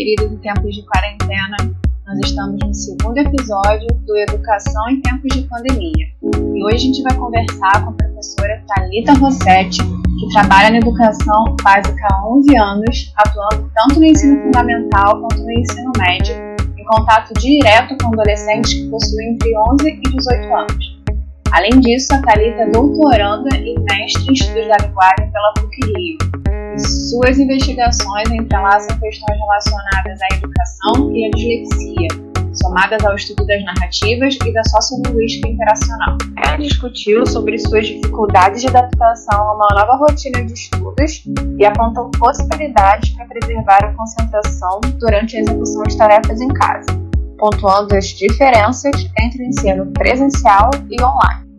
queridos em tempos de quarentena. Nós estamos no segundo episódio do Educação em Tempos de Pandemia. E hoje a gente vai conversar com a professora Talita Rossetti, que trabalha na educação básica há 11 anos, atuando tanto no ensino fundamental quanto no ensino médio, em contato direto com adolescentes que possuem entre 11 e 18 anos. Além disso, a Thalita é doutoranda e mestre em estudos da linguagem pela PUC-Rio. Suas investigações entrelaçam questões relacionadas à educação e à dislexia, somadas ao estudo das narrativas e da sociolinguística interacional. Ela discutiu sobre suas dificuldades de adaptação a uma nova rotina de estudos e apontou possibilidades para preservar a concentração durante a execução de tarefas em casa, pontuando as diferenças entre o ensino presencial e online.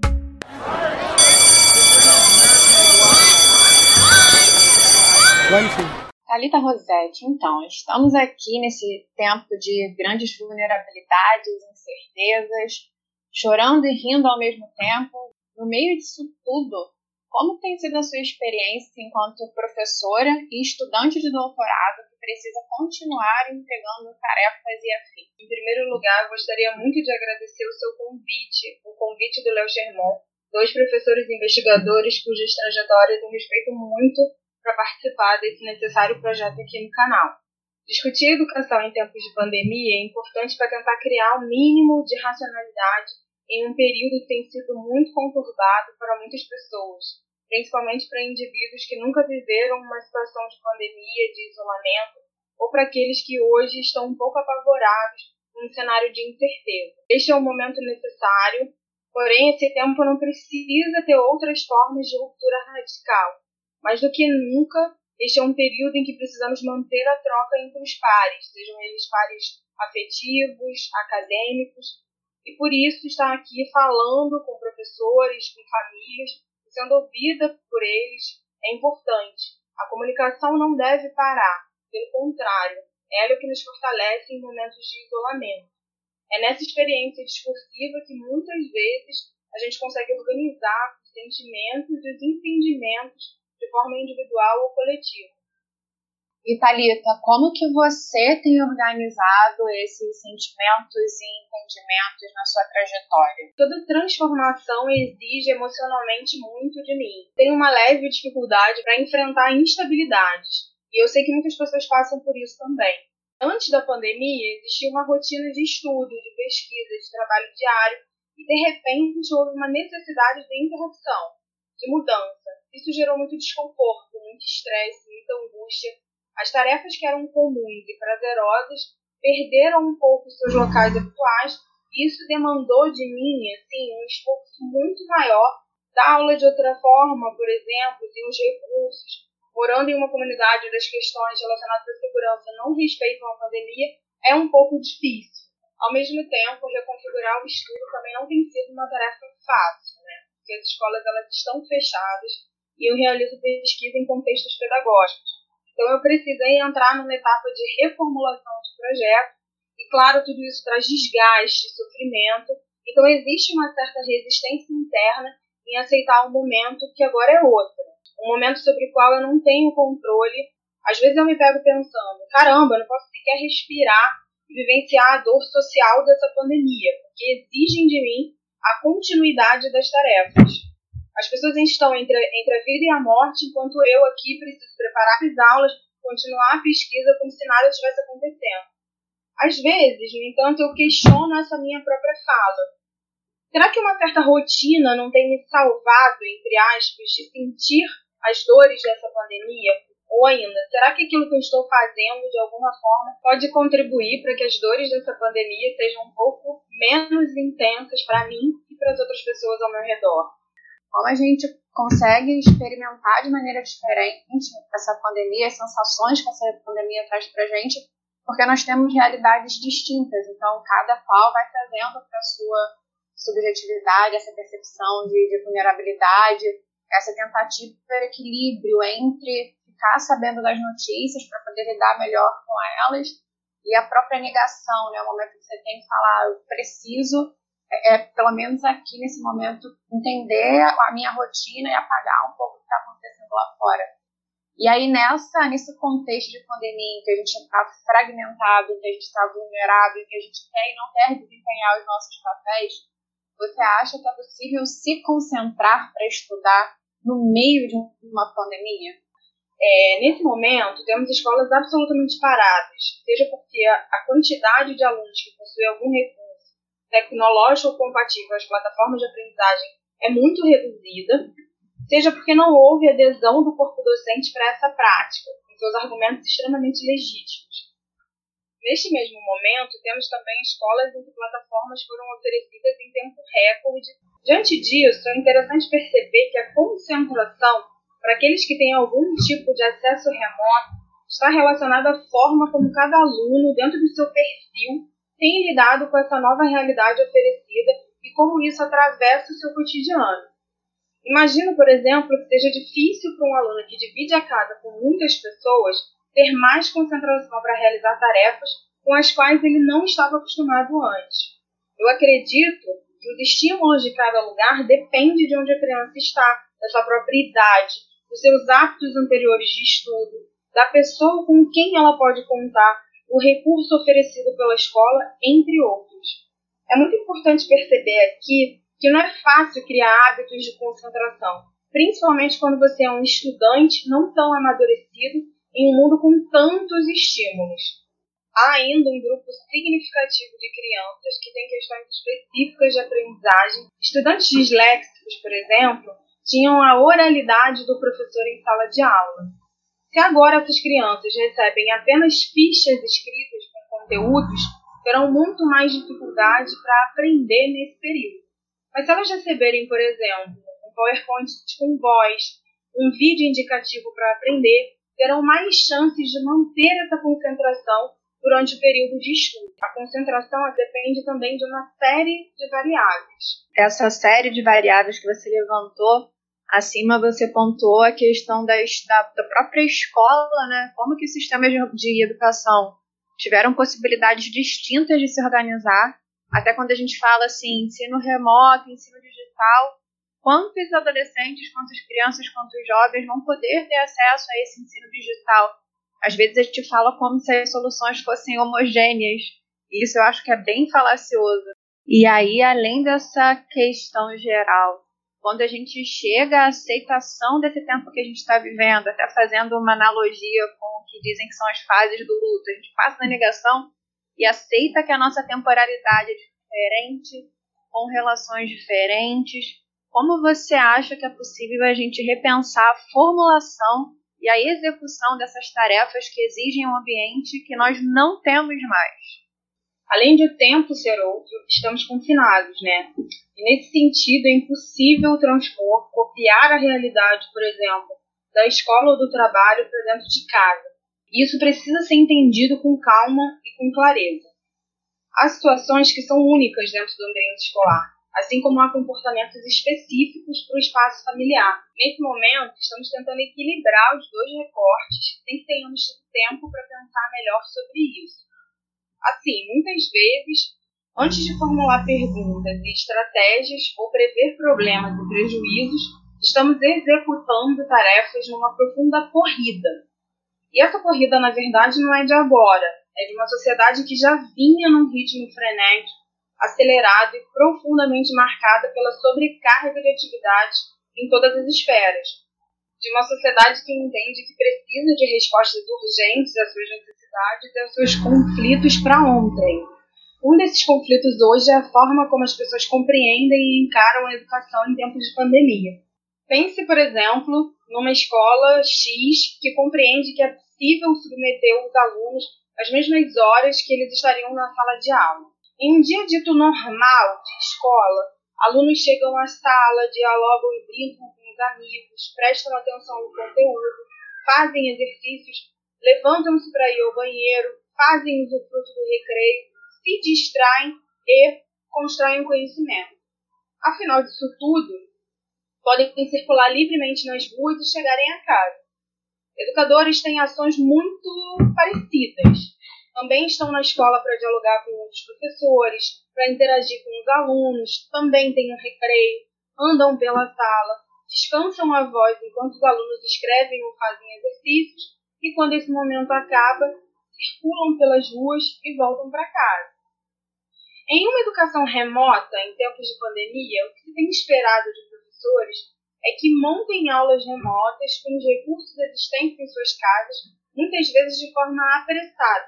Thalita Rossetti, então, estamos aqui nesse tempo de grandes vulnerabilidades, incertezas, chorando e rindo ao mesmo tempo. No meio disso tudo, como tem sido a sua experiência enquanto professora e estudante de doutorado que precisa continuar entregando tarefas e afins? Em primeiro lugar, gostaria muito de agradecer o seu convite, o convite do Léo Germont, dois professores investigadores cujas trajetórias eu respeito muito para participar desse necessário projeto aqui no canal. Discutir educação em tempos de pandemia é importante para tentar criar o um mínimo de racionalidade em um período que tem sido muito conturbado para muitas pessoas, principalmente para indivíduos que nunca viveram uma situação de pandemia, de isolamento, ou para aqueles que hoje estão um pouco apavorados num cenário de incerteza. Este é um momento necessário, porém esse tempo não precisa ter outras formas de ruptura radical mais do que nunca, este é um período em que precisamos manter a troca entre os pares, sejam eles pares afetivos, acadêmicos, e por isso estar aqui falando com professores, com famílias, sendo ouvida por eles é importante. A comunicação não deve parar, pelo contrário, ela é o que nos fortalece em momentos de isolamento. É nessa experiência discursiva que muitas vezes a gente consegue organizar os sentimentos e os entendimentos de forma individual ou coletiva. Thalita, como que você tem organizado esses sentimentos e entendimentos na sua trajetória? Toda transformação exige emocionalmente muito de mim. Tenho uma leve dificuldade para enfrentar instabilidades. E eu sei que muitas pessoas passam por isso também. Antes da pandemia, existia uma rotina de estudo, de pesquisa, de trabalho diário, e de repente houve uma necessidade de interrupção, de mudança. Isso gerou muito desconforto, muito estresse, muita angústia. As tarefas que eram comuns e prazerosas perderam um pouco seus locais habituais e isso demandou de mim assim, um esforço muito maior dar aula de outra forma, por exemplo, ter os recursos. Morando em uma comunidade onde as questões relacionadas à segurança não respeitam a pandemia, é um pouco difícil. Ao mesmo tempo, reconfigurar o estudo também não tem sido uma tarefa fácil, né? Porque as escolas elas estão fechadas, e eu realizo pesquisa em contextos pedagógicos. Então, eu precisei entrar numa etapa de reformulação de projeto, e claro, tudo isso traz desgaste, sofrimento, então existe uma certa resistência interna em aceitar um momento que agora é outro, um momento sobre o qual eu não tenho controle. Às vezes eu me pego pensando, caramba, eu não posso sequer respirar e vivenciar a dor social dessa pandemia, porque exigem de mim a continuidade das tarefas. As pessoas estão entre, entre a vida e a morte, enquanto eu aqui preciso preparar as aulas, continuar a pesquisa como se nada estivesse acontecendo. Às vezes, no entanto, eu questiono essa minha própria fala. Será que uma certa rotina não tem me salvado, entre aspas, de sentir as dores dessa pandemia? Ou ainda, será que aquilo que eu estou fazendo, de alguma forma, pode contribuir para que as dores dessa pandemia sejam um pouco menos intensas para mim e para as outras pessoas ao meu redor? Como a gente consegue experimentar de maneira diferente essa pandemia, as sensações que essa pandemia traz para a gente, porque nós temos realidades distintas. Então, cada qual vai trazendo para sua subjetividade essa percepção de, de vulnerabilidade, essa tentativa de equilíbrio entre ficar sabendo das notícias para poder lidar melhor com elas e a própria negação, né? O momento que você tem que falar, eu preciso é, é, pelo menos aqui nesse momento, entender a minha rotina e apagar um pouco o que está acontecendo lá fora. E aí, nessa, nesse contexto de pandemia, em que a gente está fragmentado, em que a gente está vulnerável, em que a gente quer e não quer desempenhar os nossos papéis, você acha que é possível se concentrar para estudar no meio de uma pandemia? É, nesse momento, temos escolas absolutamente paradas, seja porque a, a quantidade de alunos que possuem algum recurso tecnológico compatível às plataformas de aprendizagem é muito reduzida, seja porque não houve adesão do corpo docente para essa prática, com seus argumentos extremamente legítimos. Neste mesmo momento, temos também escolas em que plataformas foram oferecidas em tempo recorde. Diante disso, é interessante perceber que a concentração para aqueles que têm algum tipo de acesso remoto está relacionada à forma como cada aluno, dentro do seu perfil, tem lidado com essa nova realidade oferecida e como isso atravessa o seu cotidiano. Imagino, por exemplo, que seja difícil para um aluno que divide a casa com muitas pessoas ter mais concentração para realizar tarefas com as quais ele não estava acostumado antes. Eu acredito que os estímulos de cada lugar dependem de onde a criança está, da sua própria idade, dos seus hábitos anteriores de estudo, da pessoa com quem ela pode contar, o recurso oferecido pela escola, entre outros. É muito importante perceber aqui que não é fácil criar hábitos de concentração, principalmente quando você é um estudante não tão amadurecido em um mundo com tantos estímulos. Há ainda um grupo significativo de crianças que têm questões específicas de aprendizagem. Estudantes disléxicos, por exemplo, tinham a oralidade do professor em sala de aula. Se agora essas crianças recebem apenas fichas escritas com conteúdos, terão muito mais dificuldade para aprender nesse período. Mas se elas receberem, por exemplo, um PowerPoint com voz, um vídeo indicativo para aprender, terão mais chances de manter essa concentração durante o período de estudo. A concentração depende também de uma série de variáveis. Essa série de variáveis que você levantou, acima você pontuou a questão da, da própria escola, né? Como que os sistemas de, de educação tiveram possibilidades distintas de se organizar. Até quando a gente fala assim, ensino remoto, ensino digital, quantos adolescentes, quantas crianças, quantos jovens vão poder ter acesso a esse ensino digital. Às vezes a gente fala como se as soluções fossem homogêneas. Isso eu acho que é bem falacioso. E aí, além dessa questão geral, quando a gente chega à aceitação desse tempo que a gente está vivendo, até fazendo uma analogia com o que dizem que são as fases do luto, a gente passa na negação e aceita que a nossa temporalidade é diferente, com relações diferentes, como você acha que é possível a gente repensar a formulação e a execução dessas tarefas que exigem um ambiente que nós não temos mais? Além de o tempo ser outro, estamos confinados, né? E nesse sentido é impossível transpor, copiar a realidade, por exemplo, da escola ou do trabalho para dentro de casa. E isso precisa ser entendido com calma e com clareza. Há situações que são únicas dentro do ambiente escolar, assim como há comportamentos específicos para o espaço familiar. Nesse momento, estamos tentando equilibrar os dois recortes sem que tenhamos tempo para pensar melhor sobre isso. Assim, muitas vezes, antes de formular perguntas e estratégias ou prever problemas e prejuízos, estamos executando tarefas numa profunda corrida. E essa corrida, na verdade, não é de agora, é de uma sociedade que já vinha num ritmo frenético acelerada e profundamente marcada pela sobrecarga de atividade em todas as esferas. De uma sociedade que entende que precisa de respostas urgentes às suas necessidades e aos seus conflitos para ontem. Um desses conflitos hoje é a forma como as pessoas compreendem e encaram a educação em tempos de pandemia. Pense, por exemplo, numa escola X que compreende que é possível submeter os alunos às mesmas horas que eles estariam na sala de aula. Em um dia dito normal de escola, alunos chegam à sala, dialogam e brincam os amigos, prestam atenção no conteúdo, fazem exercícios, levantam-se para ir ao banheiro, fazem usufruto do recreio, se distraem e constroem conhecimento. Afinal disso tudo, podem circular livremente nas ruas e chegarem a casa. Educadores têm ações muito parecidas também estão na escola para dialogar com outros professores, para interagir com os alunos, também têm um recreio, andam pela sala, descansam a voz enquanto os alunos escrevem ou fazem exercícios e, quando esse momento acaba, circulam pelas ruas e voltam para casa. Em uma educação remota, em tempos de pandemia, o que se tem esperado de professores é que montem aulas remotas com os recursos existentes em suas casas, muitas vezes de forma apressada.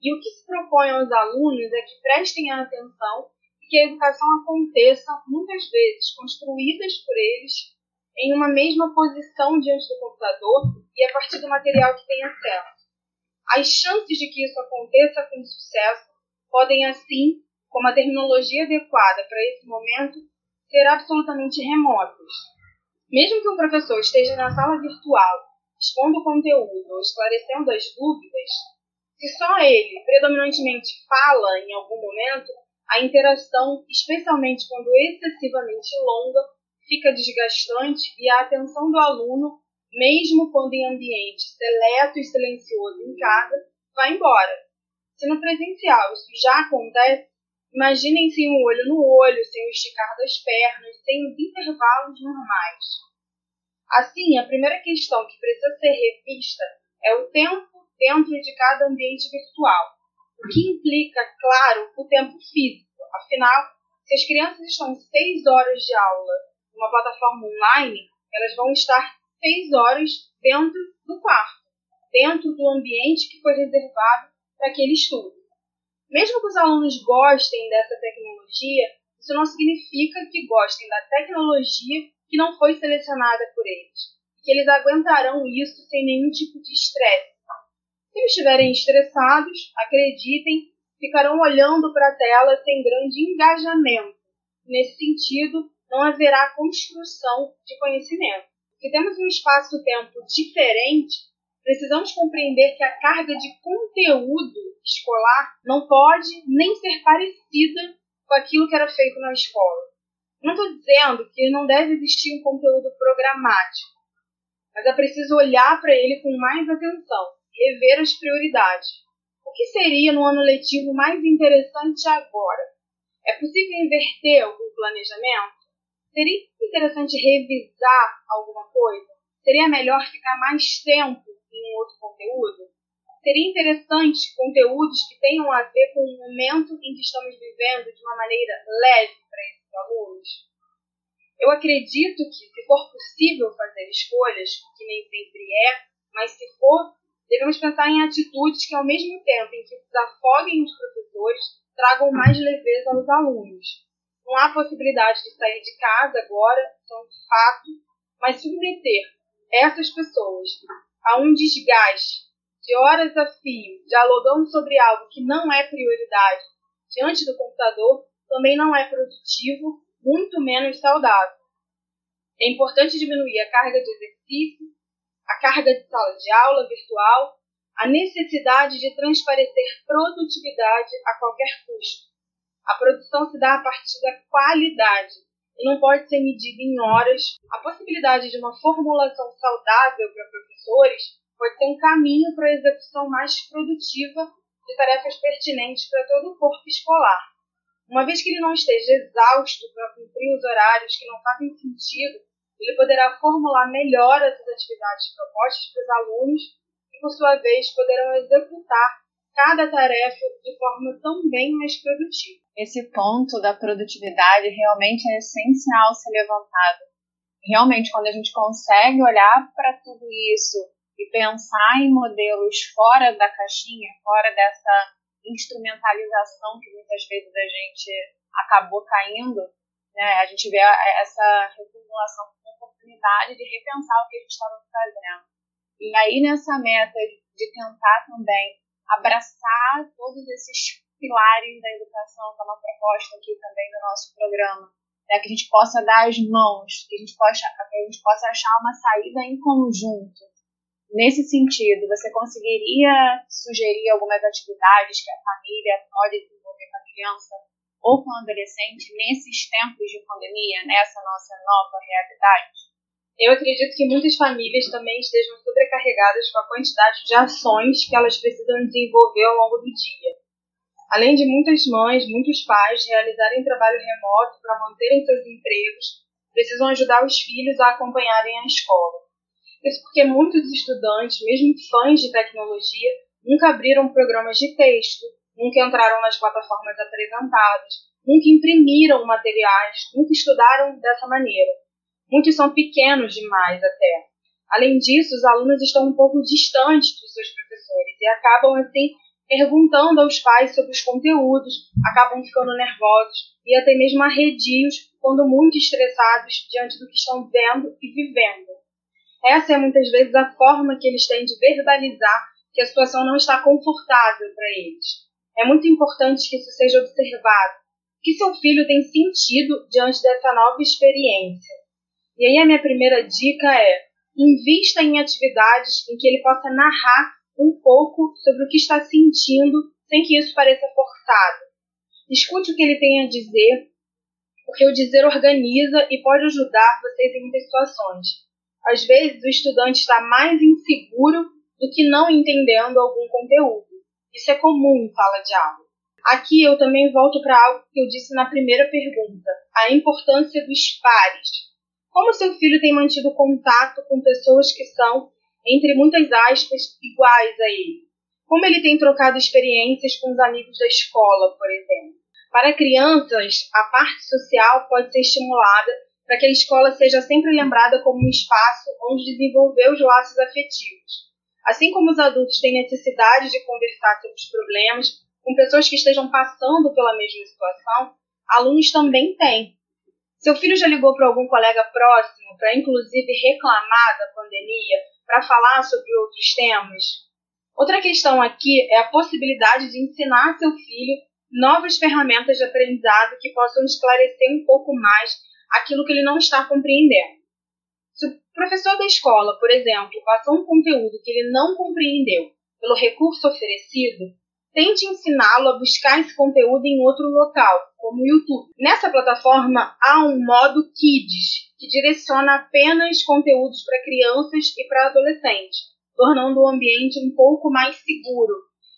E o que se propõe aos alunos é que prestem atenção e que a educação aconteça, muitas vezes construídas por eles, em uma mesma posição diante do computador e a partir do material que têm acesso. As chances de que isso aconteça com sucesso podem, assim, como a terminologia adequada para esse momento, ser absolutamente remotas. Mesmo que um professor esteja na sala virtual, expondo conteúdo ou esclarecendo as dúvidas, se só ele predominantemente fala em algum momento, a interação, especialmente quando excessivamente longa, fica desgastante e a atenção do aluno, mesmo quando em ambiente seleto e silencioso em casa, vai embora. Se no presencial isso já acontece, imaginem sem o olho no olho, sem o esticar das pernas, sem os intervalos normais. Assim, a primeira questão que precisa ser revista é o tempo dentro de cada ambiente virtual, o que implica, claro, o tempo físico. Afinal, se as crianças estão seis horas de aula numa plataforma online, elas vão estar seis horas dentro do quarto, dentro do ambiente que foi reservado para aquele estudo. Mesmo que os alunos gostem dessa tecnologia, isso não significa que gostem da tecnologia que não foi selecionada por eles, que eles aguentarão isso sem nenhum tipo de estresse. Se estiverem estressados, acreditem, ficarão olhando para a tela sem grande engajamento. Nesse sentido, não haverá construção de conhecimento. Se temos um espaço-tempo diferente, precisamos compreender que a carga de conteúdo escolar não pode nem ser parecida com aquilo que era feito na escola. Não estou dizendo que não deve existir um conteúdo programático, mas é preciso olhar para ele com mais atenção rever as prioridades. O que seria no ano letivo mais interessante agora? É possível inverter algum planejamento? Seria interessante revisar alguma coisa? Seria melhor ficar mais tempo em um outro conteúdo? Seria interessante conteúdos que tenham a ver com o momento em que estamos vivendo de uma maneira leve para esses alunos? Eu acredito que, se for possível fazer escolhas, que nem sempre é, mas se for, Devemos pensar em atitudes que, ao mesmo tempo em que desafoguem os professores, tragam mais leveza aos alunos. Não há possibilidade de sair de casa agora, é um fato, mas submeter essas pessoas a um desgaste de horas a fio, dialogando sobre algo que não é prioridade diante do computador, também não é produtivo, muito menos saudável. É importante diminuir a carga de exercício a carga de sala de aula virtual, a necessidade de transparecer produtividade a qualquer custo. A produção se dá a partir da qualidade e não pode ser medida em horas. A possibilidade de uma formulação saudável para professores pode ser um caminho para a execução mais produtiva de tarefas pertinentes para todo o corpo escolar. Uma vez que ele não esteja exausto para cumprir os horários que não fazem sentido ele poderá formular melhor essas atividades propostas para os alunos e, por sua vez, poderão executar cada tarefa de forma também mais produtiva. Esse ponto da produtividade realmente é essencial ser levantado. Realmente, quando a gente consegue olhar para tudo isso e pensar em modelos fora da caixinha, fora dessa instrumentalização que muitas vezes a gente acabou caindo, né, a gente vê essa reformulação oportunidade de repensar o que a gente estava fazendo. E aí, nessa meta de tentar também abraçar todos esses pilares da educação, que é uma proposta aqui também do nosso programa, né, que a gente possa dar as mãos, que a gente possa, que a gente possa achar uma saída em conjunto. Nesse sentido, você conseguiria sugerir algumas atividades que a família pode desenvolver com a criança ou com o adolescente nesses tempos de pandemia, nessa nossa nova realidade? Eu acredito que muitas famílias também estejam sobrecarregadas com a quantidade de ações que elas precisam desenvolver ao longo do dia. Além de muitas mães, muitos pais realizarem trabalho remoto para manterem seus empregos, precisam ajudar os filhos a acompanharem a escola. Isso porque muitos estudantes, mesmo fãs de tecnologia, nunca abriram programas de texto, nunca entraram nas plataformas apresentadas, nunca imprimiram materiais, nunca estudaram dessa maneira. Muitos são pequenos demais até. Além disso, os alunos estão um pouco distantes dos seus professores e acabam assim perguntando aos pais sobre os conteúdos, acabam ficando nervosos e até mesmo arredios quando muito estressados diante do que estão vendo e vivendo. Essa é muitas vezes a forma que eles têm de verbalizar que a situação não está confortável para eles. É muito importante que isso seja observado. Que seu filho tem sentido diante dessa nova experiência? E aí a minha primeira dica é: invista em atividades em que ele possa narrar um pouco sobre o que está sentindo sem que isso pareça forçado. Escute o que ele tem a dizer, porque o dizer organiza e pode ajudar vocês em muitas situações. Às vezes, o estudante está mais inseguro do que não entendendo algum conteúdo. Isso é comum em sala de aula. Aqui eu também volto para algo que eu disse na primeira pergunta: a importância dos pares. Como seu filho tem mantido contato com pessoas que são, entre muitas aspas, iguais a ele? Como ele tem trocado experiências com os amigos da escola, por exemplo? Para crianças, a parte social pode ser estimulada para que a escola seja sempre lembrada como um espaço onde desenvolver os laços afetivos. Assim como os adultos têm necessidade de conversar sobre os problemas com pessoas que estejam passando pela mesma situação, alunos também têm. Seu filho já ligou para algum colega próximo para, inclusive, reclamar da pandemia, para falar sobre outros temas? Outra questão aqui é a possibilidade de ensinar seu filho novas ferramentas de aprendizado que possam esclarecer um pouco mais aquilo que ele não está compreendendo. Se o professor da escola, por exemplo, passou um conteúdo que ele não compreendeu pelo recurso oferecido, tente ensiná-lo a buscar esse conteúdo em outro local, como o YouTube. Nessa plataforma há um modo Kids, que direciona apenas conteúdos para crianças e para adolescentes, tornando o ambiente um pouco mais seguro.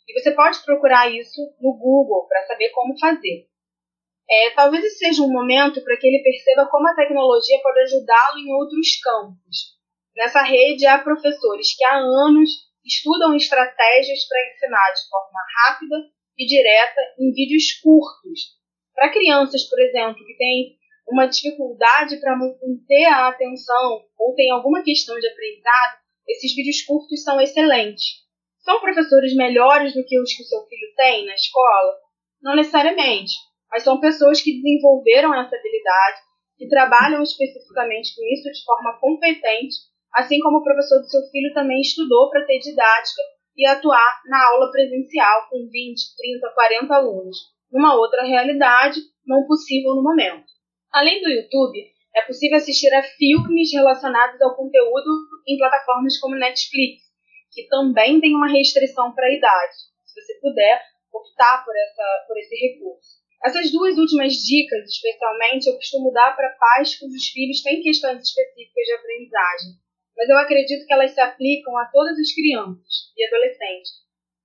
E você pode procurar isso no Google para saber como fazer. É, talvez esse seja um momento para que ele perceba como a tecnologia pode ajudá-lo em outros campos. Nessa rede há professores que há anos estudam estratégias para ensinar de forma rápida e direta em vídeos curtos. Para crianças, por exemplo, que têm uma dificuldade para manter a atenção ou tem alguma questão de aprendizado, esses vídeos curtos são excelentes. São professores melhores do que os que o seu filho tem na escola? Não necessariamente mas são pessoas que desenvolveram essa habilidade, que trabalham especificamente com isso de forma competente, assim como o professor do seu filho também estudou para ter didática e atuar na aula presencial com 20, 30, 40 alunos, numa outra realidade não possível no momento. Além do YouTube, é possível assistir a filmes relacionados ao conteúdo em plataformas como Netflix, que também tem uma restrição para a idade. Se você puder optar por, essa, por esse recurso. Essas duas últimas dicas, especialmente, eu costumo dar para pais cujos filhos têm questões específicas de aprendizagem, mas eu acredito que elas se aplicam a todas as crianças e adolescentes.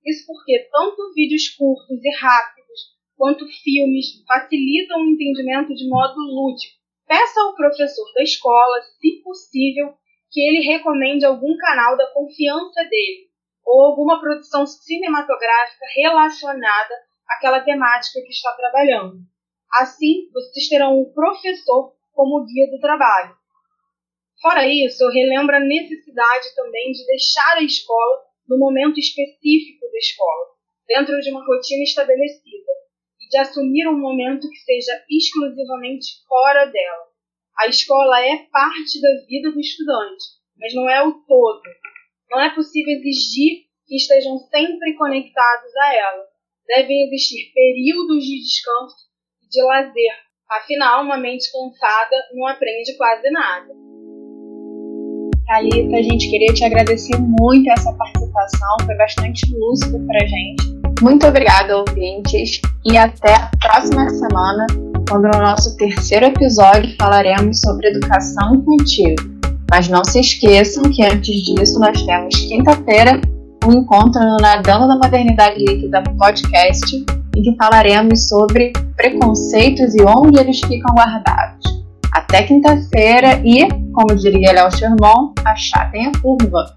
Isso porque tanto vídeos curtos e rápidos quanto filmes facilitam o entendimento de modo lúdico. Peça ao professor da escola, se possível, que ele recomende algum canal da confiança dele ou alguma produção cinematográfica relacionada aquela temática que está trabalhando. Assim, vocês terão o professor como guia do trabalho. Fora isso, eu relembro a necessidade também de deixar a escola no momento específico da escola, dentro de uma rotina estabelecida, e de assumir um momento que seja exclusivamente fora dela. A escola é parte da vida do estudante, mas não é o todo. Não é possível exigir que estejam sempre conectados a ela devem existir períodos de descanso e de lazer. Afinal, uma mente cansada não aprende quase nada. Thalita, a gente queria te agradecer muito essa participação, foi bastante lúcido pra gente. Muito obrigada, ouvintes, e até a próxima semana, quando no nosso terceiro episódio falaremos sobre educação infantil. Mas não se esqueçam que antes disso nós temos quinta-feira um encontro no Nadando da Modernidade Líquida podcast, em que falaremos sobre preconceitos e onde eles ficam guardados. Até quinta-feira e, como diria Léo Sherman, achatem a curva.